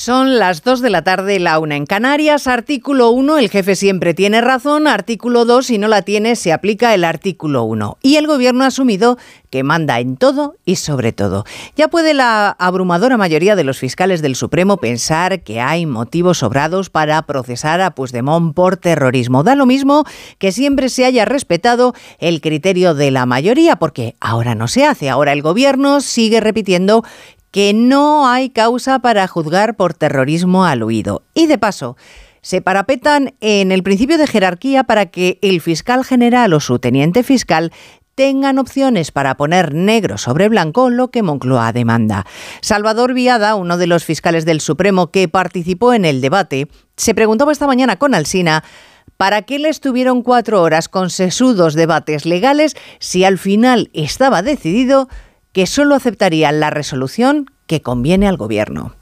Son las 2 de la tarde, la una en Canarias. Artículo 1, el jefe siempre tiene razón. Artículo 2, si no la tiene, se aplica el artículo 1. Y el gobierno ha asumido que manda en todo y sobre todo. Ya puede la abrumadora mayoría de los fiscales del Supremo pensar que hay motivos sobrados para procesar a Puigdemont por terrorismo. Da lo mismo que siempre se haya respetado el criterio de la mayoría, porque ahora no se hace. Ahora el gobierno sigue repitiendo que no hay causa para juzgar por terrorismo al huido. Y de paso, se parapetan en el principio de jerarquía para que el fiscal general o su teniente fiscal tengan opciones para poner negro sobre blanco lo que Moncloa demanda. Salvador Viada, uno de los fiscales del Supremo que participó en el debate, se preguntaba esta mañana con Alsina ¿Para qué le estuvieron cuatro horas con sesudos debates legales si al final estaba decidido que solo aceptarían la resolución que conviene al Gobierno.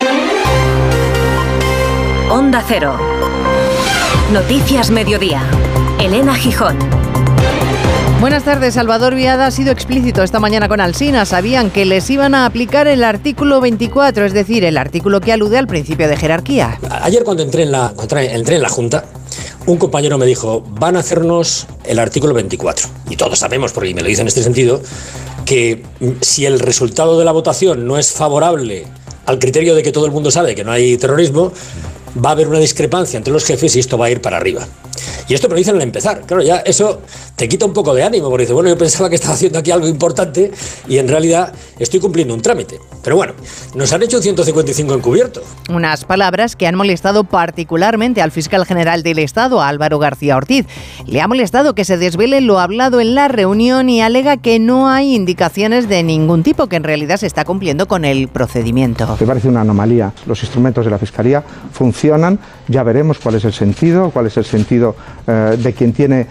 Onda Cero. Noticias Mediodía. Elena Gijón. Buenas tardes. Salvador Viada ha sido explícito esta mañana con Alsina. Sabían que les iban a aplicar el artículo 24, es decir, el artículo que alude al principio de jerarquía. Ayer cuando entré en la, entré en la Junta, un compañero me dijo, van a hacernos el artículo 24. Y todos sabemos, porque me lo dice en este sentido, que si el resultado de la votación no es favorable al criterio de que todo el mundo sabe que no hay terrorismo, va a haber una discrepancia entre los jefes y esto va a ir para arriba. Y esto me lo dicen al empezar. Claro, ya eso te quita un poco de ánimo, porque dices, bueno, yo pensaba que estaba haciendo aquí algo importante y en realidad estoy cumpliendo un trámite. Pero bueno, nos han hecho un 155 encubierto. Unas palabras que han molestado particularmente al fiscal general del Estado, Álvaro García Ortiz. Le ha molestado que se desvele lo hablado en la reunión y alega que no hay indicaciones de ningún tipo, que en realidad se está cumpliendo con el procedimiento. Me parece una anomalía. Los instrumentos de la Fiscalía funcionan, ya veremos cuál es el sentido, cuál es el sentido eh, de quien tiene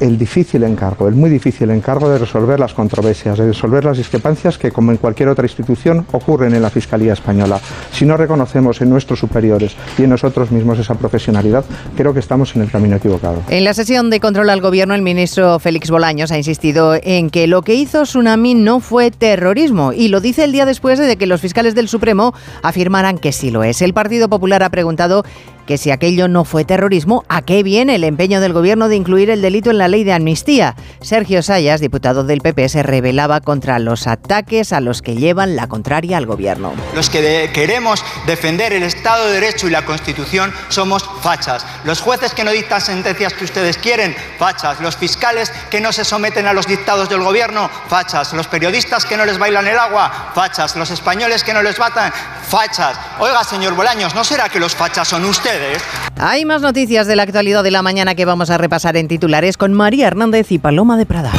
el difícil encargo, el muy difícil encargo de resolver las controversias, de resolver las discrepancias que, como en cualquier otra institución, ocurren en la Fiscalía Española. Si no reconocemos en nuestros superiores y en nosotros mismos esa profesionalidad, creo que estamos en el camino equivocado. En la sesión de control al Gobierno, el ministro Félix Bolaños ha insistido en que lo que hizo Tsunami no fue terrorismo y lo dice el día después de que los fiscales del Supremo afirmaran que sí lo es. El Partido Popular ha preguntado que si aquello no fue terrorismo, ¿a qué viene el empeño del gobierno de incluir el delito en la ley de amnistía? Sergio Sayas, diputado del PP, se rebelaba contra los ataques a los que llevan la contraria al gobierno. Los que queremos defender el Estado de Derecho y la Constitución somos fachas. Los jueces que no dictan sentencias que ustedes quieren, fachas. Los fiscales que no se someten a los dictados del gobierno, fachas. Los periodistas que no les bailan el agua, fachas. Los españoles que no les batan, fachas. Oiga, señor Bolaños, ¿no será que los fachas son ustedes? Hay más noticias de la actualidad de la mañana que vamos a repasar en titulares con María Hernández y Paloma de Prada.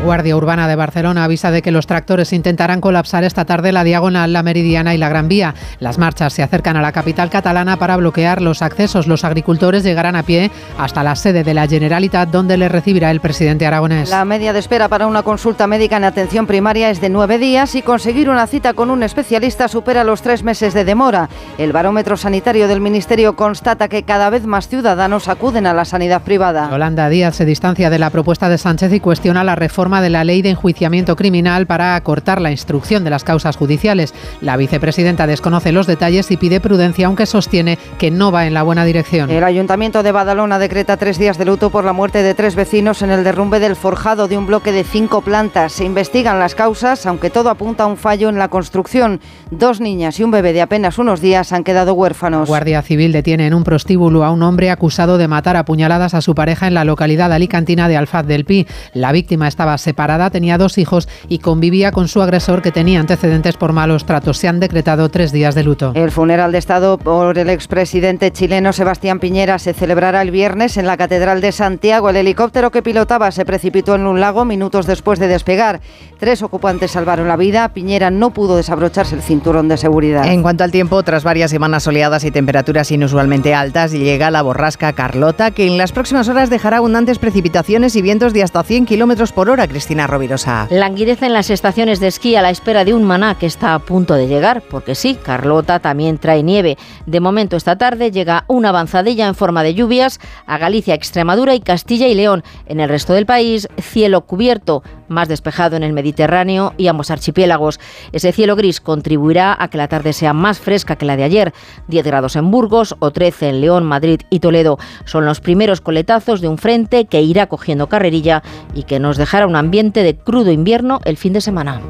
La Guardia Urbana de Barcelona avisa de que los tractores intentarán colapsar esta tarde la diagonal, la Meridiana y la Gran Vía. Las marchas se acercan a la capital catalana para bloquear los accesos. Los agricultores llegarán a pie hasta la sede de la Generalitat, donde les recibirá el presidente aragonés. La media de espera para una consulta médica en atención primaria es de nueve días y conseguir una cita con un especialista supera los tres meses de demora. El barómetro sanitario del Ministerio constata que cada vez más ciudadanos acuden a la sanidad privada. Yolanda Díaz se distancia de la propuesta de Sánchez y cuestiona la reforma de la ley de enjuiciamiento criminal para acortar la instrucción de las causas judiciales. La vicepresidenta desconoce los detalles y pide prudencia, aunque sostiene que no va en la buena dirección. El Ayuntamiento de Badalona decreta tres días de luto por la muerte de tres vecinos en el derrumbe del forjado de un bloque de cinco plantas. Se investigan las causas, aunque todo apunta a un fallo en la construcción. Dos niñas y un bebé de apenas unos días han quedado huérfanos. Guardia Civil detiene en un prostíbulo a un hombre acusado de matar a puñaladas a su pareja en la localidad alicantina de Alfaz del Pi. La víctima estaba separada, tenía dos hijos y convivía con su agresor que tenía antecedentes por malos tratos. Se han decretado tres días de luto. El funeral de Estado por el expresidente chileno Sebastián Piñera se celebrará el viernes en la Catedral de Santiago. El helicóptero que pilotaba se precipitó en un lago minutos después de despegar. Tres ocupantes salvaron la vida. Piñera no pudo desabrocharse el cinturón de seguridad. En cuanto al tiempo, tras varias semanas soleadas y temperaturas inusualmente altas, llega la borrasca Carlota, que en las próximas horas dejará abundantes precipitaciones y vientos de hasta 100 kilómetros por hora Cristina Rovirosa. Languidece en las estaciones de esquí a la espera de un maná que está a punto de llegar, porque sí, Carlota también trae nieve. De momento esta tarde llega una avanzadilla en forma de lluvias a Galicia, Extremadura y Castilla y León. En el resto del país, cielo cubierto, más despejado en el Mediterráneo y ambos archipiélagos. Ese cielo gris contribuirá a que la tarde sea más fresca que la de ayer. 10 grados en Burgos o 13 en León, Madrid y Toledo. Son los primeros coletazos de un frente que irá cogiendo carrerilla y que nos dejará un ambiente de crudo invierno el fin de semana.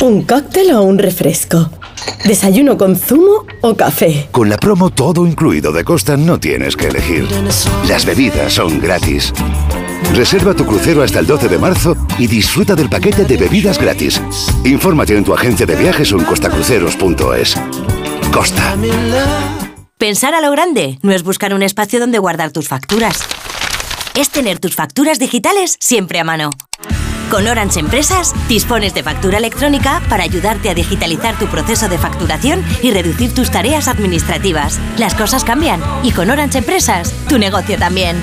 ¿Un cóctel o un refresco? ¿Desayuno con zumo o café? Con la promo todo incluido de Costa no tienes que elegir. Las bebidas son gratis. Reserva tu crucero hasta el 12 de marzo y disfruta del paquete de bebidas gratis. Infórmate en tu agencia de viajes o en costacruceros.es. Costa. Pensar a lo grande no es buscar un espacio donde guardar tus facturas. Es tener tus facturas digitales siempre a mano. Con Orange Empresas dispones de factura electrónica para ayudarte a digitalizar tu proceso de facturación y reducir tus tareas administrativas. Las cosas cambian y con Orange Empresas tu negocio también.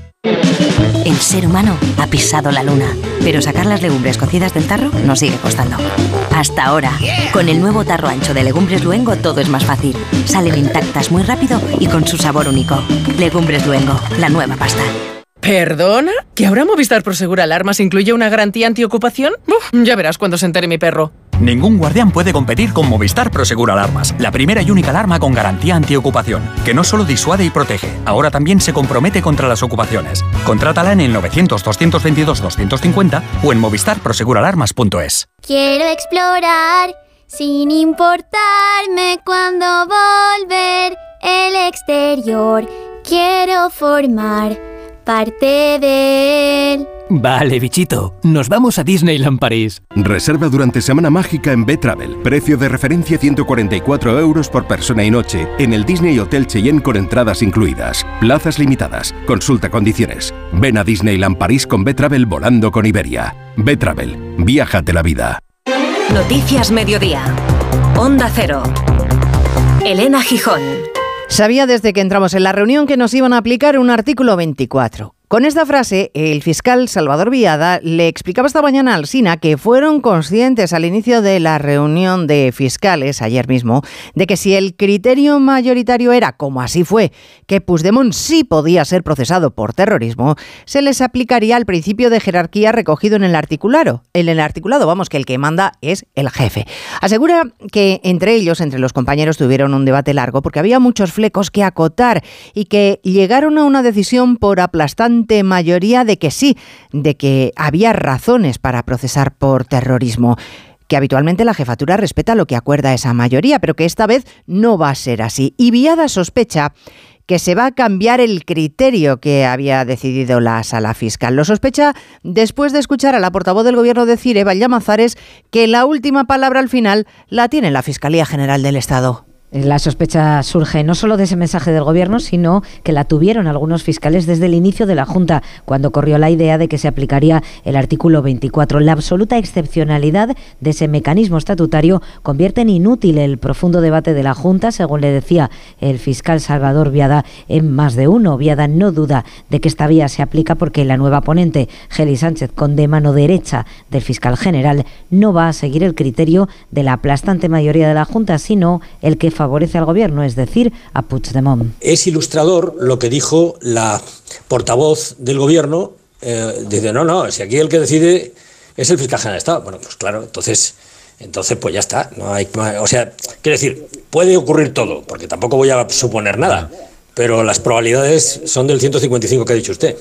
El ser humano ha pisado la luna, pero sacar las legumbres cocidas del tarro nos sigue costando. Hasta ahora, con el nuevo tarro ancho de Legumbres Luengo todo es más fácil. Salen intactas muy rápido y con su sabor único. Legumbres Luengo, la nueva pasta. ¿Perdona? ¿Que ahora Movistar Prosegur Alarmas incluye una garantía antiocupación? Uf, ya verás cuando se entere mi perro. Ningún guardián puede competir con Movistar Prosegur Alarmas, la primera y única alarma con garantía antiocupación, que no solo disuade y protege, ahora también se compromete contra las ocupaciones. Contrátala en el 900-222-250 o en movistarproseguralarmas.es. Quiero explorar sin importarme cuando volver el exterior. Quiero formar parte de él. Vale, bichito, nos vamos a Disneyland París. Reserva durante Semana Mágica en B-Travel. Precio de referencia 144 euros por persona y noche en el Disney Hotel Cheyenne con entradas incluidas. Plazas limitadas. Consulta condiciones. Ven a Disneyland París con B-Travel volando con Iberia. B-Travel. Viájate la vida. Noticias Mediodía. Onda Cero. Elena Gijón. Sabía desde que entramos en la reunión que nos iban a aplicar un artículo 24. Con esta frase, el fiscal Salvador Viada le explicaba esta mañana al SINA que fueron conscientes al inicio de la reunión de fiscales ayer mismo de que si el criterio mayoritario era, como así fue, que Puigdemont sí podía ser procesado por terrorismo, se les aplicaría el principio de jerarquía recogido en el articulado. En el articulado, vamos, que el que manda es el jefe. Asegura que entre ellos, entre los compañeros, tuvieron un debate largo porque había muchos flecos que acotar y que llegaron a una decisión por aplastante mayoría de que sí, de que había razones para procesar por terrorismo que habitualmente la jefatura respeta lo que acuerda esa mayoría, pero que esta vez no va a ser así. Y Viada sospecha que se va a cambiar el criterio que había decidido la sala fiscal. Lo sospecha después de escuchar a la portavoz del gobierno decir, Eva Llamazares, que la última palabra al final la tiene la Fiscalía General del Estado. La sospecha surge no solo de ese mensaje del Gobierno, sino que la tuvieron algunos fiscales desde el inicio de la Junta, cuando corrió la idea de que se aplicaría el artículo 24. La absoluta excepcionalidad de ese mecanismo estatutario convierte en inútil el profundo debate de la Junta, según le decía el fiscal Salvador Viada en más de uno. Viada no duda de que esta vía se aplica porque la nueva ponente, Geli Sánchez, con de mano derecha del fiscal general, no va a seguir el criterio de la aplastante mayoría de la Junta, sino el que favorece al gobierno, es decir, a Puigdemont. Es ilustrador lo que dijo la portavoz del gobierno. Eh, dice, no, no, si aquí el que decide es el fiscal general de Estado. Bueno, pues claro, entonces, entonces pues ya está. No hay, o sea, quiero decir, puede ocurrir todo, porque tampoco voy a suponer nada, pero las probabilidades son del 155 que ha dicho usted.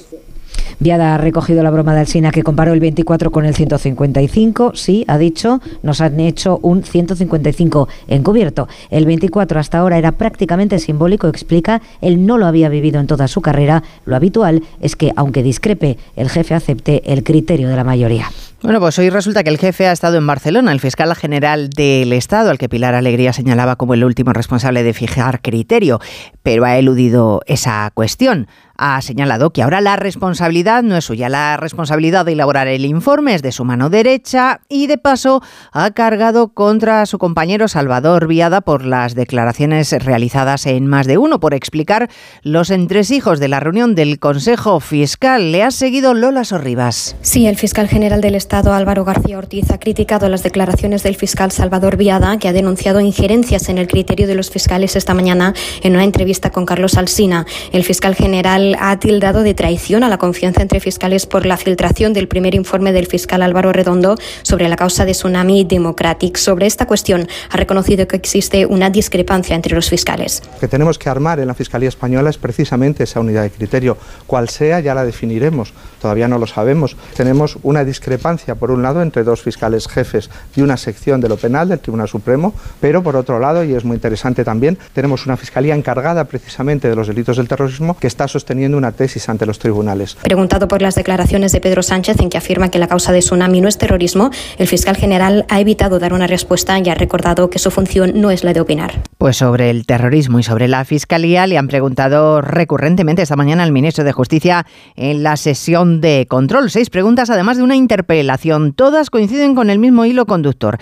Viada ha recogido la broma del SINA que comparó el 24 con el 155. Sí, ha dicho, nos han hecho un 155 encubierto. El 24 hasta ahora era prácticamente simbólico, explica, él no lo había vivido en toda su carrera. Lo habitual es que, aunque discrepe, el jefe acepte el criterio de la mayoría. Bueno, pues hoy resulta que el jefe ha estado en Barcelona, el fiscal general del Estado, al que Pilar Alegría señalaba como el último responsable de fijar criterio, pero ha eludido esa cuestión ha señalado que ahora la responsabilidad no es suya, la responsabilidad de elaborar el informe es de su mano derecha y de paso ha cargado contra su compañero Salvador Viada por las declaraciones realizadas en más de uno, por explicar los entresijos de la reunión del Consejo Fiscal. Le ha seguido Lola Sorribas. Sí, el fiscal general del Estado Álvaro García Ortiz ha criticado las declaraciones del fiscal Salvador Viada, que ha denunciado injerencias en el criterio de los fiscales esta mañana en una entrevista con Carlos Alsina. El fiscal general ha tildado de traición a la confianza entre fiscales por la filtración del primer informe del fiscal Álvaro Redondo sobre la causa de Tsunami Democratic. Sobre esta cuestión ha reconocido que existe una discrepancia entre los fiscales. Lo que tenemos que armar en la Fiscalía Española es precisamente esa unidad de criterio. Cual sea, ya la definiremos. Todavía no lo sabemos. Tenemos una discrepancia, por un lado, entre dos fiscales jefes de una sección de lo penal del Tribunal Supremo, pero por otro lado, y es muy interesante también, tenemos una Fiscalía encargada precisamente de los delitos del terrorismo que está sosteniendo una tesis ante los tribunales. Preguntado por las declaraciones de Pedro Sánchez en que afirma que la causa de Tsunami no es terrorismo, el fiscal general ha evitado dar una respuesta y ha recordado que su función no es la de opinar. Pues sobre el terrorismo y sobre la fiscalía le han preguntado recurrentemente esta mañana al ministro de Justicia en la sesión de control. Seis preguntas, además de una interpelación. Todas coinciden con el mismo hilo conductor.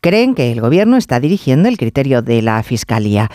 Creen que el gobierno está dirigiendo el criterio de la fiscalía.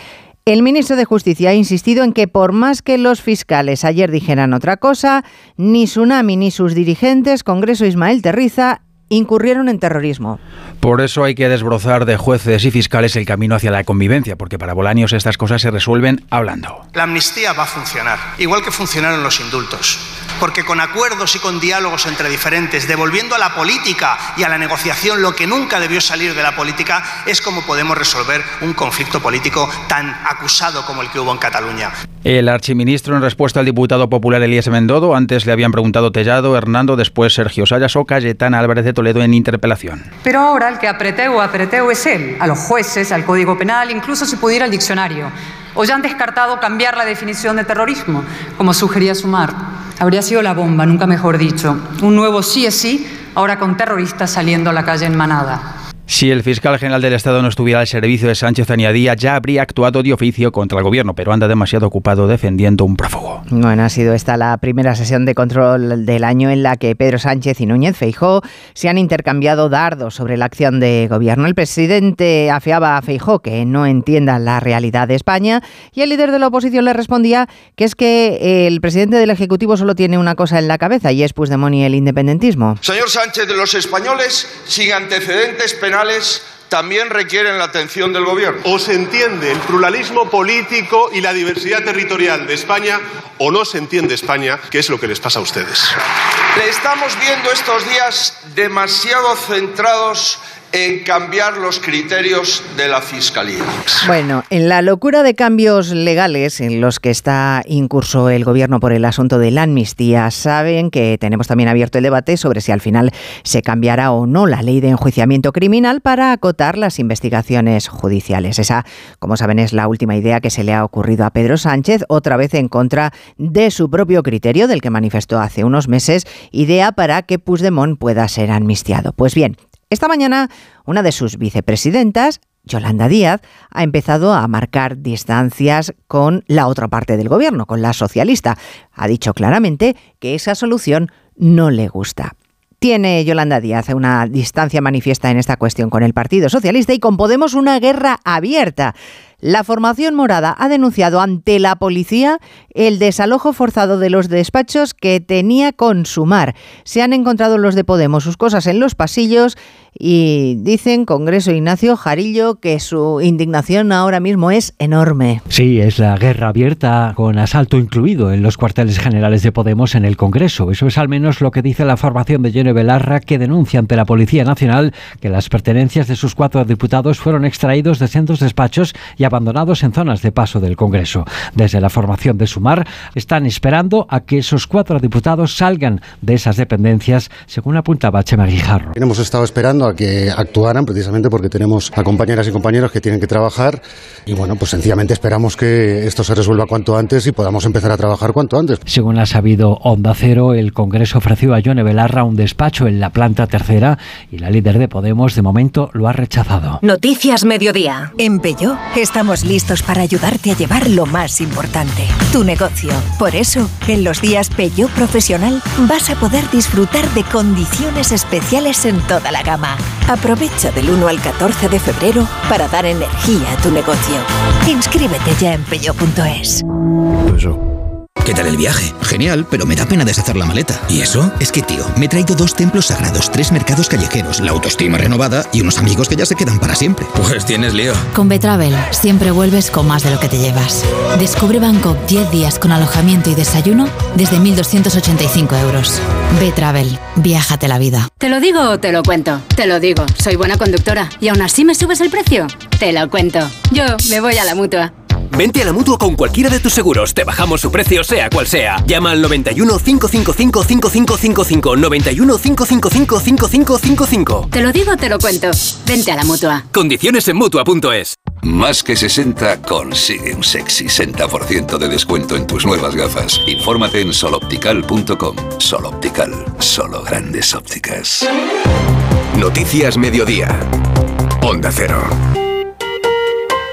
El ministro de Justicia ha insistido en que por más que los fiscales ayer dijeran otra cosa, ni Tsunami ni sus dirigentes, Congreso Ismael Terriza, incurrieron en terrorismo. Por eso hay que desbrozar de jueces y fiscales el camino hacia la convivencia, porque para Bolaños estas cosas se resuelven hablando. La amnistía va a funcionar, igual que funcionaron los indultos, porque con acuerdos y con diálogos entre diferentes, devolviendo a la política y a la negociación lo que nunca debió salir de la política, es como podemos resolver un conflicto político tan acusado como el que hubo en Cataluña. El archiministro, en respuesta al diputado popular Elías Mendodo, antes le habían preguntado Tellado, Hernando, después Sergio Sayas o Cayetana Álvarez de Toledo en interpelación. Pero ahora el que apreteu o apreteu es él, a los jueces, al Código Penal, incluso si pudiera al diccionario. O ya han descartado cambiar la definición de terrorismo, como sugería Sumar. Habría sido la bomba, nunca mejor dicho. Un nuevo sí es sí, ahora con terroristas saliendo a la calle en manada. Si el fiscal general del Estado no estuviera al servicio de Sánchez añadía, ya habría actuado de oficio contra el gobierno, pero anda demasiado ocupado defendiendo un prófugo. Bueno, ha sido esta la primera sesión de control del año en la que Pedro Sánchez y Núñez Feijó se han intercambiado dardos sobre la acción de gobierno. El presidente afeaba a Feijó que no entienda la realidad de España y el líder de la oposición le respondía que es que el presidente del Ejecutivo solo tiene una cosa en la cabeza y es Puigdemont y el independentismo. Señor Sánchez, de los españoles sin antecedentes penales también requieren la atención del gobierno. O se entiende el pluralismo político y la diversidad territorial de España o no se entiende España, que es lo que les pasa a ustedes. Le estamos viendo estos días demasiado centrados en cambiar los criterios de la Fiscalía. Bueno, en la locura de cambios legales en los que está incurso el Gobierno por el asunto de la amnistía, saben que tenemos también abierto el debate sobre si al final se cambiará o no la ley de enjuiciamiento criminal para acotar las investigaciones judiciales. Esa, como saben, es la última idea que se le ha ocurrido a Pedro Sánchez, otra vez en contra de su propio criterio, del que manifestó hace unos meses, idea para que Puigdemont pueda ser amnistiado. Pues bien, esta mañana, una de sus vicepresidentas, Yolanda Díaz, ha empezado a marcar distancias con la otra parte del gobierno, con la socialista. Ha dicho claramente que esa solución no le gusta. Tiene Yolanda Díaz una distancia manifiesta en esta cuestión con el Partido Socialista y con Podemos una guerra abierta. La formación morada ha denunciado ante la policía el desalojo forzado de los despachos que tenía con Sumar. Se han encontrado los de Podemos sus cosas en los pasillos y dicen Congreso Ignacio Jarillo que su indignación ahora mismo es enorme. Sí, es la guerra abierta con asalto incluido en los cuarteles generales de Podemos en el Congreso. Eso es al menos lo que dice la formación de Jenny Belarra que denuncia ante la Policía Nacional que las pertenencias de sus cuatro diputados fueron extraídos de centros despachos y abandonados en zonas de paso del Congreso. Desde la formación de Sumar están esperando a que esos cuatro diputados salgan de esas dependencias, según apuntaba Chema Guijarro. Hemos estado esperando a que actuaran precisamente porque tenemos a compañeras y compañeros que tienen que trabajar y bueno, pues sencillamente esperamos que esto se resuelva cuanto antes y podamos empezar a trabajar cuanto antes. Según ha sabido Onda Cero, el Congreso ofreció a Yone Belarra un despacho en la planta tercera y la líder de Podemos de momento lo ha rechazado. Noticias Mediodía. En Peugeot estamos listos para ayudarte a llevar lo más importante, tu negocio. Por eso, en los días Peugeot Profesional vas a poder disfrutar de condiciones especiales en toda la gama. Aprovecha del 1 al 14 de febrero para dar energía a tu negocio. Inscríbete ya en peugeot.es. ¿Qué tal el viaje? Genial, pero me da pena deshacer la maleta. ¿Y eso? Es que, tío, me he traído dos templos sagrados, tres mercados callejeros, la autoestima renovada y unos amigos que ya se quedan para siempre. Pues tienes lío. Con Betravel siempre vuelves con más de lo que te llevas. Descubre Bangkok 10 días con alojamiento y desayuno desde 1.285 euros. Betravel, viájate la vida. ¿Te lo digo o te lo cuento? Te lo digo, soy buena conductora. ¿Y aún así me subes el precio? Te lo cuento. Yo me voy a la mutua. Vente a la mutua con cualquiera de tus seguros. Te bajamos su precio, sea cual sea. Llama al 91 555 5555. 91 555 5555. Te lo digo, te lo cuento. Vente a la mutua. Condiciones en mutua.es. Más que 60 consigue un sexy 60% de descuento en tus nuevas gafas. Infórmate en soloptical.com. Soloptical, solo grandes ópticas. Noticias Mediodía. Onda Cero.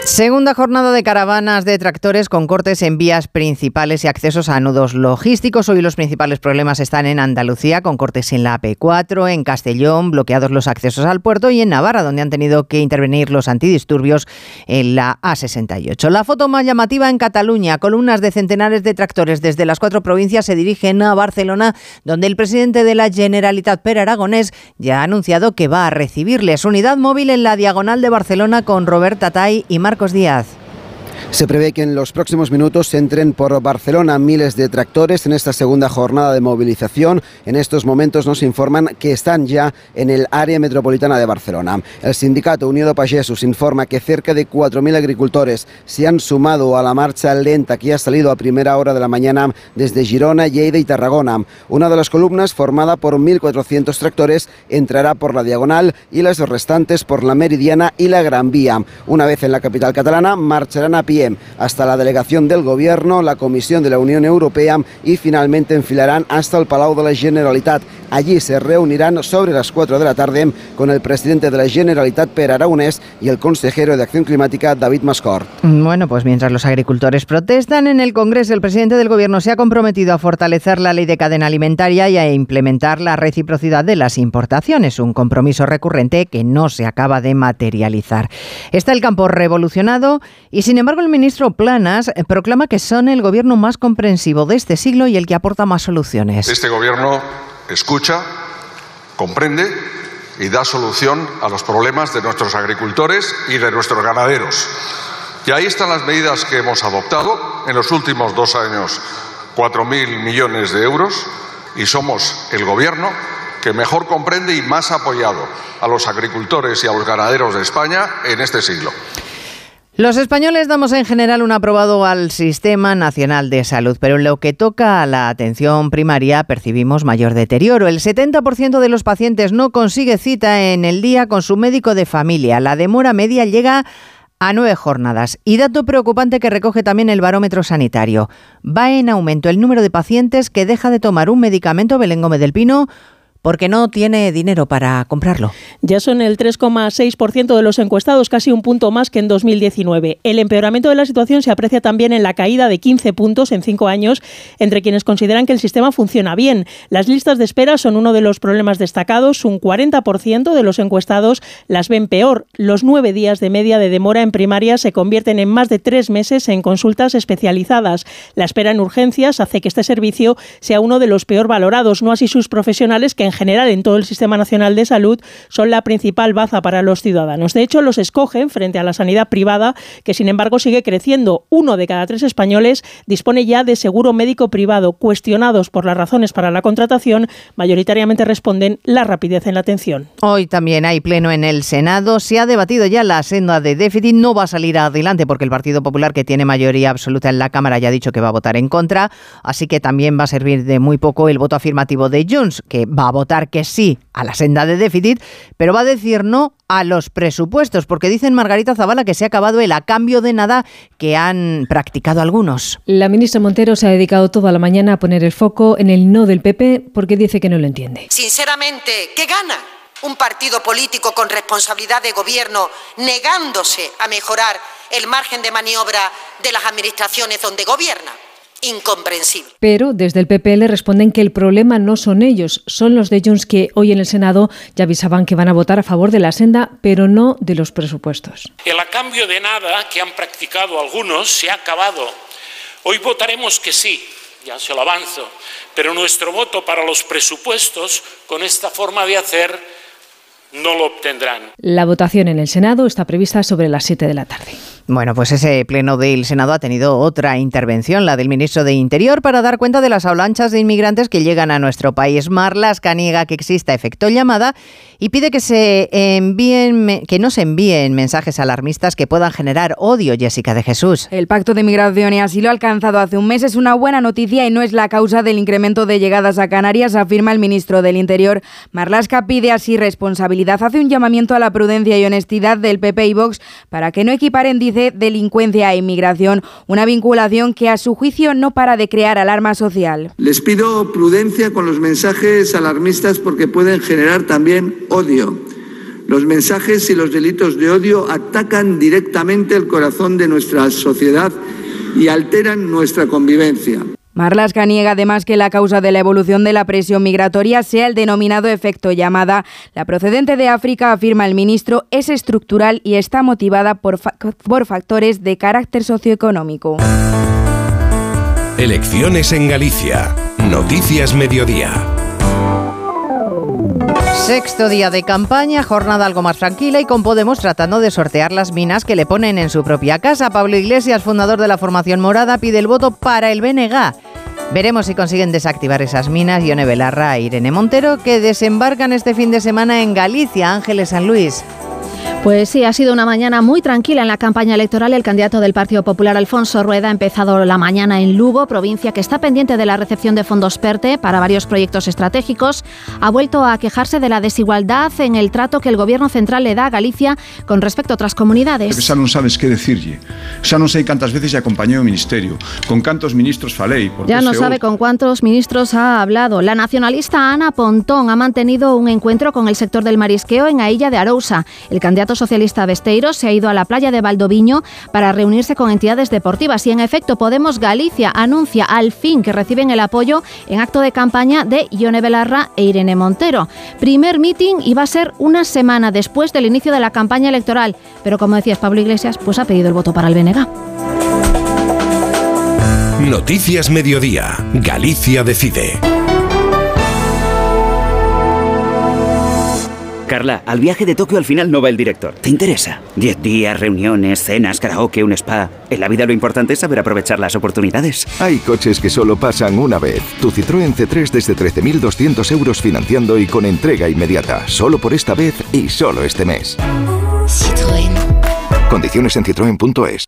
Segunda jornada de caravanas de tractores con cortes en vías principales y accesos a nudos logísticos. Hoy los principales problemas están en Andalucía, con cortes en la AP4, en Castellón, bloqueados los accesos al puerto y en Navarra, donde han tenido que intervenir los antidisturbios en la A68. La foto más llamativa en Cataluña, columnas de centenares de tractores desde las cuatro provincias se dirigen a Barcelona, donde el presidente de la Generalitat, Per Aragonés, ya ha anunciado que va a recibirles. Unidad móvil en la diagonal de Barcelona con Robert Tatay y Marcos Díaz. Se prevé que en los próximos minutos entren por Barcelona miles de tractores en esta segunda jornada de movilización. En estos momentos nos informan que están ya en el área metropolitana de Barcelona. El sindicato Unido Pagesus informa que cerca de 4.000 agricultores se han sumado a la marcha lenta que ha salido a primera hora de la mañana desde Girona, Lleida y Tarragona. Una de las columnas, formada por 1.400 tractores, entrará por la diagonal y las restantes por la Meridiana y la Gran Vía. Una vez en la capital catalana, marcharán a pie hasta la delegación del Gobierno, la Comisión de la Unión Europea y finalmente enfilarán hasta el Palau de la Generalitat. Allí se reunirán sobre las 4 de la tarde con el presidente de la Generalitat, Per Aragonés, y el consejero de Acción Climática, David Mascort. Bueno, pues mientras los agricultores protestan en el Congreso, el presidente del Gobierno se ha comprometido a fortalecer la ley de cadena alimentaria y a implementar la reciprocidad de las importaciones, un compromiso recurrente que no se acaba de materializar. Está el campo revolucionado y, sin embargo, el ministro Planas proclama que son el gobierno más comprensivo de este siglo y el que aporta más soluciones. Este gobierno escucha, comprende y da solución a los problemas de nuestros agricultores y de nuestros ganaderos. Y ahí están las medidas que hemos adoptado en los últimos dos años, 4.000 millones de euros, y somos el gobierno que mejor comprende y más apoyado a los agricultores y a los ganaderos de España en este siglo. Los españoles damos en general un aprobado al Sistema Nacional de Salud, pero en lo que toca a la atención primaria percibimos mayor deterioro. El 70% de los pacientes no consigue cita en el día con su médico de familia. La demora media llega a nueve jornadas. Y dato preocupante que recoge también el barómetro sanitario. Va en aumento el número de pacientes que deja de tomar un medicamento Belén Gómez del Pino porque no tiene dinero para comprarlo. Ya son el 3,6% de los encuestados, casi un punto más que en 2019. El empeoramiento de la situación se aprecia también en la caída de 15 puntos en cinco años entre quienes consideran que el sistema funciona bien. Las listas de espera son uno de los problemas destacados. Un 40% de los encuestados las ven peor. Los nueve días de media de demora en primaria se convierten en más de tres meses en consultas especializadas. La espera en urgencias hace que este servicio sea uno de los peor valorados, no así sus profesionales que en general en todo el Sistema Nacional de Salud son la principal baza para los ciudadanos. De hecho, los escogen frente a la sanidad privada, que sin embargo sigue creciendo. Uno de cada tres españoles dispone ya de seguro médico privado. Cuestionados por las razones para la contratación, mayoritariamente responden la rapidez en la atención. Hoy también hay pleno en el Senado. Se ha debatido ya la senda de déficit. No va a salir adelante porque el Partido Popular, que tiene mayoría absoluta en la Cámara, ya ha dicho que va a votar en contra. Así que también va a servir de muy poco el voto afirmativo de Junts, que va a votar que sí a la senda de déficit, pero va a decir no a los presupuestos, porque dicen Margarita Zavala que se ha acabado el a cambio de nada que han practicado algunos. La ministra Montero se ha dedicado toda la mañana a poner el foco en el no del PP porque dice que no lo entiende. Sinceramente, ¿qué gana? Un partido político con responsabilidad de gobierno negándose a mejorar el margen de maniobra de las administraciones donde gobierna incomprensible. Pero desde el PP le responden que el problema no son ellos, son los de Junts que hoy en el Senado ya avisaban que van a votar a favor de la senda, pero no de los presupuestos. El a cambio de nada que han practicado algunos se ha acabado. Hoy votaremos que sí, ya se lo avanzo, pero nuestro voto para los presupuestos con esta forma de hacer no lo obtendrán. La votación en el Senado está prevista sobre las 7 de la tarde. Bueno, pues ese pleno del Senado ha tenido otra intervención, la del ministro de Interior, para dar cuenta de las avalanchas de inmigrantes que llegan a nuestro país. Marlas niega que exista efecto llamada y pide que se envíen que no se envíen mensajes alarmistas que puedan generar odio, Jessica de Jesús. El pacto de migración y asilo alcanzado hace un mes es una buena noticia y no es la causa del incremento de llegadas a Canarias, afirma el ministro del Interior. Marlasca pide así responsabilidad, hace un llamamiento a la prudencia y honestidad del PP y Vox para que no equiparen delincuencia e inmigración, una vinculación que a su juicio no para de crear alarma social. Les pido prudencia con los mensajes alarmistas porque pueden generar también odio. Los mensajes y los delitos de odio atacan directamente el corazón de nuestra sociedad y alteran nuestra convivencia. Marlaska niega además que la causa de la evolución de la presión migratoria sea el denominado efecto llamada. La procedente de África, afirma el ministro, es estructural y está motivada por, por factores de carácter socioeconómico. Elecciones en Galicia. Noticias Mediodía. Sexto día de campaña, jornada algo más tranquila y con Podemos tratando de sortear las minas que le ponen en su propia casa. Pablo Iglesias, fundador de la formación morada, pide el voto para el BNG. Veremos si consiguen desactivar esas minas. Ione Belarra e Irene Montero, que desembarcan este fin de semana en Galicia, Ángeles San Luis. Pues sí, ha sido una mañana muy tranquila en la campaña electoral. El candidato del Partido Popular, Alfonso Rueda, ha empezado la mañana en Lugo, provincia que está pendiente de la recepción de fondos PERTE para varios proyectos estratégicos. Ha vuelto a quejarse de la desigualdad en el trato que el Gobierno central le da a Galicia con respecto a otras comunidades. Xa non sabes qué decirle. Xa non sei cantas veces lle acompañé o Ministerio. Con cantos ministros falei. Ya no sabe con cuántos ministros ha hablado. La nacionalista Ana Pontón ha mantenido un encuentro con el sector del marisqueo en Ailla de Arousa. El candidato socialista Besteiro se ha ido a la playa de Valdoviño para reunirse con entidades deportivas y en efecto Podemos Galicia anuncia al fin que reciben el apoyo en acto de campaña de Ione Belarra e Irene Montero. Primer meeting iba a ser una semana después del inicio de la campaña electoral, pero como decías Pablo Iglesias, pues ha pedido el voto para el BNG. Noticias Mediodía. Galicia decide. Carla, al viaje de Tokio al final no va el director. ¿Te interesa? Diez días, reuniones, cenas, karaoke, un spa. En la vida lo importante es saber aprovechar las oportunidades. Hay coches que solo pasan una vez. Tu Citroën C3 desde 13.200 euros financiando y con entrega inmediata. Solo por esta vez y solo este mes. Citroën. Condiciones en citroen.es.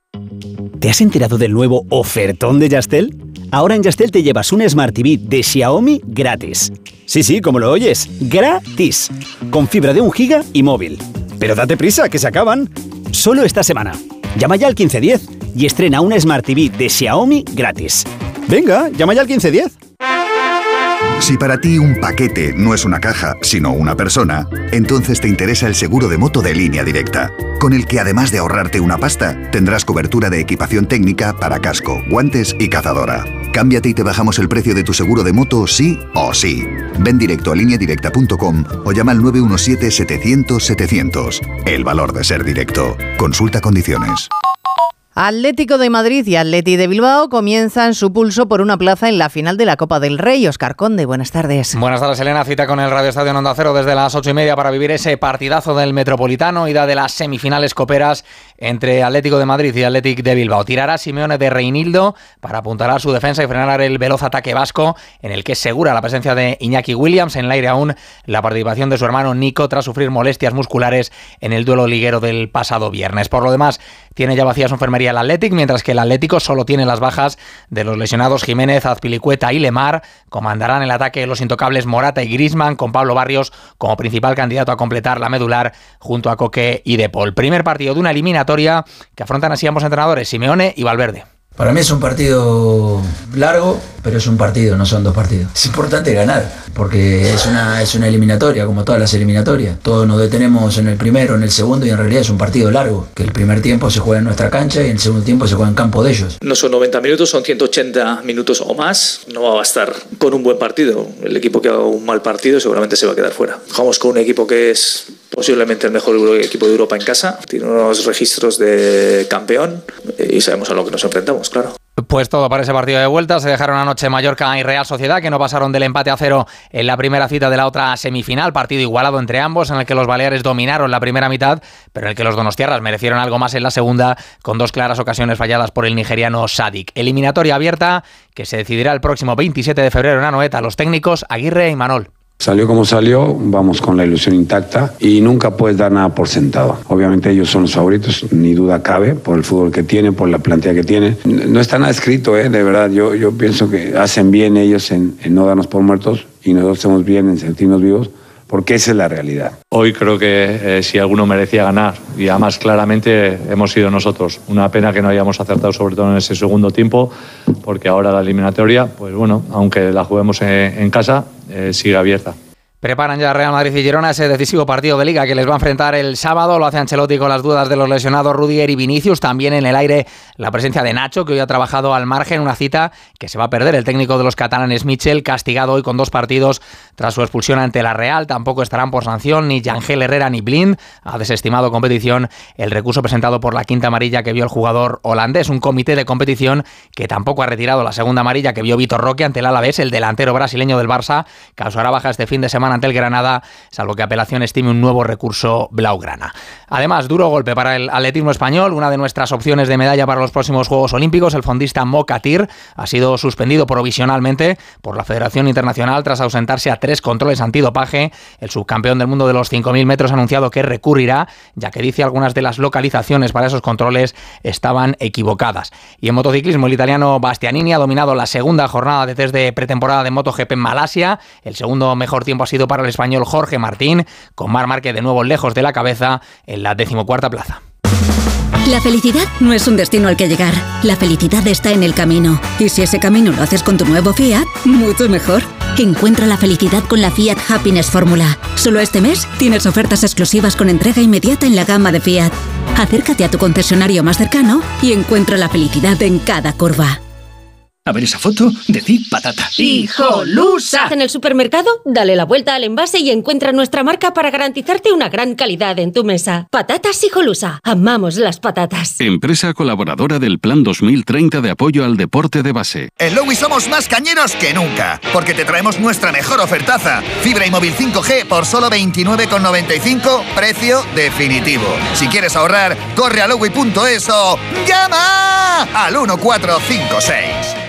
¿Te has enterado del nuevo ofertón de Yastel? Ahora en Yastel te llevas un Smart TV de Xiaomi gratis. Sí, sí, como lo oyes, gratis. Con fibra de un giga y móvil. Pero date prisa, que se acaban. Solo esta semana. Llama ya al 1510 y estrena una Smart TV de Xiaomi gratis. Venga, llama ya al 1510. Si para ti un paquete no es una caja, sino una persona, entonces te interesa el seguro de moto de línea directa, con el que además de ahorrarte una pasta, tendrás cobertura de equipación técnica para casco, guantes y cazadora. Cámbiate y te bajamos el precio de tu seguro de moto sí o sí. Ven directo a lineadirecta.com o llama al 917-700-700. El valor de ser directo. Consulta condiciones. Atlético de Madrid y Atleti de Bilbao comienzan su pulso por una plaza en la final de la Copa del Rey. Oscar Conde, buenas tardes. Buenas tardes, Elena. Cita con el Radio Estadio Onda Cero desde las ocho y media para vivir ese partidazo del Metropolitano, ida de las semifinales coperas entre Atlético de Madrid y Atlético de Bilbao. Tirará Simeone de Reinildo para apuntar a su defensa y frenar el veloz ataque vasco, en el que segura la presencia de Iñaki Williams. En el aire aún la participación de su hermano Nico tras sufrir molestias musculares en el duelo liguero del pasado viernes. Por lo demás, tiene ya vacía su enfermería el Atlético, mientras que el Atlético solo tiene las bajas de los lesionados Jiménez, Azpilicueta y Lemar. Comandarán el ataque los intocables Morata y Grisman, con Pablo Barrios como principal candidato a completar la medular junto a Coque y De Paul. Primer partido de una eliminatoria que afrontan así ambos entrenadores, Simeone y Valverde. Para mí es un partido largo, pero es un partido, no son dos partidos. Es importante ganar, porque es una, es una eliminatoria, como todas las eliminatorias. Todos nos detenemos en el primero, en el segundo, y en realidad es un partido largo, que el primer tiempo se juega en nuestra cancha y el segundo tiempo se juega en campo de ellos. No son 90 minutos, son 180 minutos o más. No va a bastar con un buen partido. El equipo que haga un mal partido seguramente se va a quedar fuera. Jugamos con un equipo que es posiblemente el mejor equipo de Europa en casa, tiene unos registros de campeón y sabemos a lo que nos enfrentamos, claro. Pues todo para ese partido de vuelta. Se dejaron anoche Mallorca y Real Sociedad, que no pasaron del empate a cero en la primera cita de la otra semifinal. Partido igualado entre ambos, en el que los Baleares dominaron la primera mitad, pero en el que los donostiarras merecieron algo más en la segunda, con dos claras ocasiones falladas por el nigeriano Sadik. Eliminatoria abierta que se decidirá el próximo 27 de febrero en Anoeta. Los técnicos Aguirre y Manol. Salió como salió, vamos con la ilusión intacta y nunca puedes dar nada por sentado. Obviamente ellos son los favoritos, ni duda cabe, por el fútbol que tienen, por la plantilla que tienen. No está nada escrito, ¿eh? de verdad. Yo, pienso que hacen bien ellos en, en no darnos por muertos y nosotros hacemos bien en sentirnos vivos porque esa es la realidad. Hoy creo que eh, si alguno merecía ganar, y además claramente hemos sido nosotros. Una pena que no hayamos acertado sobre todo en ese segundo tiempo, porque ahora la eliminatoria, pues bueno, aunque la juguemos en, casa, eh, sigue abierta. Preparan ya Real Madrid y Girona ese decisivo partido de liga que les va a enfrentar el sábado. Lo hace Ancelotti con las dudas de los lesionados Rudiger y Vinicius. También en el aire la presencia de Nacho, que hoy ha trabajado al margen. Una cita que se va a perder. El técnico de los catalanes, Michel, castigado hoy con dos partidos tras su expulsión ante la Real. Tampoco estarán por sanción ni Yangel Herrera ni Blind. Ha desestimado competición el recurso presentado por la quinta amarilla que vio el jugador holandés. Un comité de competición que tampoco ha retirado la segunda amarilla que vio Vitor Roque ante el Alavés. El delantero brasileño del Barça causará baja este fin de semana ante el Granada, salvo que apelación estime un nuevo recurso blaugrana. Además, duro golpe para el atletismo español, una de nuestras opciones de medalla para los próximos Juegos Olímpicos, el fondista Mokatir, ha sido suspendido provisionalmente por la Federación Internacional tras ausentarse a tres controles antidopaje. El subcampeón del mundo de los 5.000 metros ha anunciado que recurrirá, ya que dice algunas de las localizaciones para esos controles estaban equivocadas. Y en motociclismo, el italiano Bastianini ha dominado la segunda jornada de test de pretemporada de MotoGP en Malasia. El segundo mejor tiempo ha sido para el español Jorge Martín, con Mar Márquez de nuevo lejos de la cabeza en la decimocuarta plaza. La felicidad no es un destino al que llegar. La felicidad está en el camino. Y si ese camino lo haces con tu nuevo Fiat, mucho mejor. Encuentra la felicidad con la Fiat Happiness Fórmula. Solo este mes tienes ofertas exclusivas con entrega inmediata en la gama de Fiat. Acércate a tu concesionario más cercano y encuentra la felicidad en cada curva. A ver esa foto, decir patata. ¡Hijolusa! En el supermercado, dale la vuelta al envase y encuentra nuestra marca para garantizarte una gran calidad en tu mesa. Patatas Hijolusa. Amamos las patatas. Empresa colaboradora del Plan 2030 de apoyo al deporte de base. En Lowy somos más cañeros que nunca, porque te traemos nuestra mejor ofertaza. Fibra y móvil 5G por solo 29,95, precio definitivo. Si quieres ahorrar, corre a lowy.es o llama al 1456.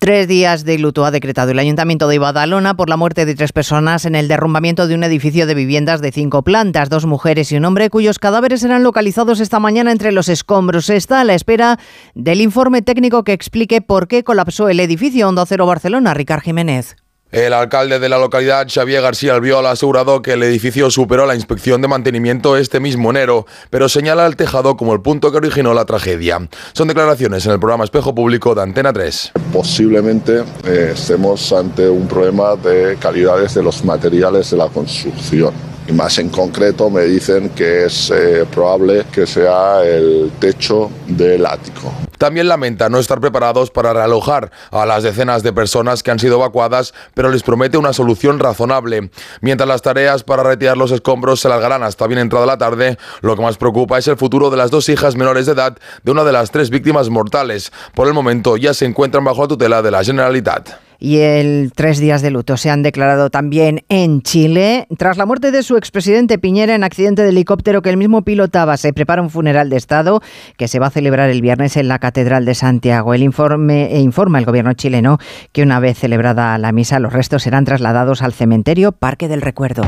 Tres días de luto ha decretado el Ayuntamiento de Badalona por la muerte de tres personas en el derrumbamiento de un edificio de viviendas de cinco plantas, dos mujeres y un hombre cuyos cadáveres eran localizados esta mañana entre los escombros. Está a la espera del informe técnico que explique por qué colapsó el edificio Hondo Cero Barcelona, Ricard Jiménez. El alcalde de la localidad, Xavier García Albiol, ha asegurado que el edificio superó la inspección de mantenimiento este mismo enero, pero señala el tejado como el punto que originó la tragedia. Son declaraciones en el programa Espejo Público de Antena 3. Posiblemente eh, estemos ante un problema de calidades de los materiales de la construcción. Y más en concreto me dicen que es eh, probable que sea el techo del ático. También lamenta no estar preparados para realojar a las decenas de personas que han sido evacuadas, pero les promete una solución razonable. Mientras las tareas para retirar los escombros se largarán hasta bien entrada la tarde, lo que más preocupa es el futuro de las dos hijas menores de edad de una de las tres víctimas mortales. Por el momento ya se encuentran bajo la tutela de la Generalitat y el tres días de luto se han declarado también en Chile. Tras la muerte de su expresidente Piñera en accidente de helicóptero que el mismo pilotaba, se prepara un funeral de Estado que se va a celebrar el viernes en la Catedral de Santiago. El informe e informa el gobierno chileno que una vez celebrada la misa, los restos serán trasladados al cementerio Parque del Recuerdo.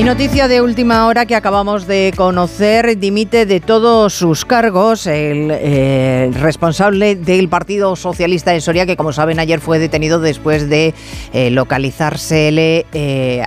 Y noticia de última hora que acabamos de conocer, dimite de todos sus cargos el, eh, responsable del Partido Socialista de Soria, que como saben ayer fue detenido después de eh, eh,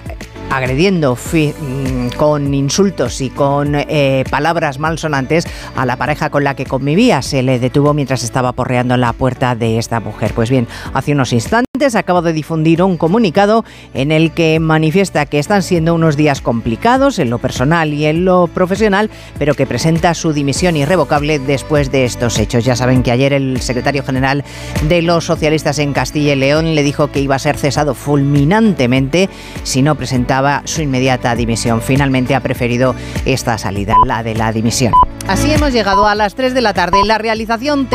agrediendo mm, con insultos y con eh, palabras malsonantes a la pareja con la que convivía. Se le detuvo mientras estaba porreando la puerta de esta mujer. Pues bien, hace unos instantes acabo de difundir un comunicado en el que manifiesta que están siendo unos días complicados en lo personal y en lo profesional, pero que presenta su dimisión irrevocable después de estos hechos. Ya saben que ayer el secretario general de los socialistas en Castilla y León le dijo que iba a ser cesado fulminantemente si no presentaba su inmediata dimisión. Finalmente ha preferido esta salida, la de la dimisión. Así hemos llegado a las 3 de la tarde. La realización técnica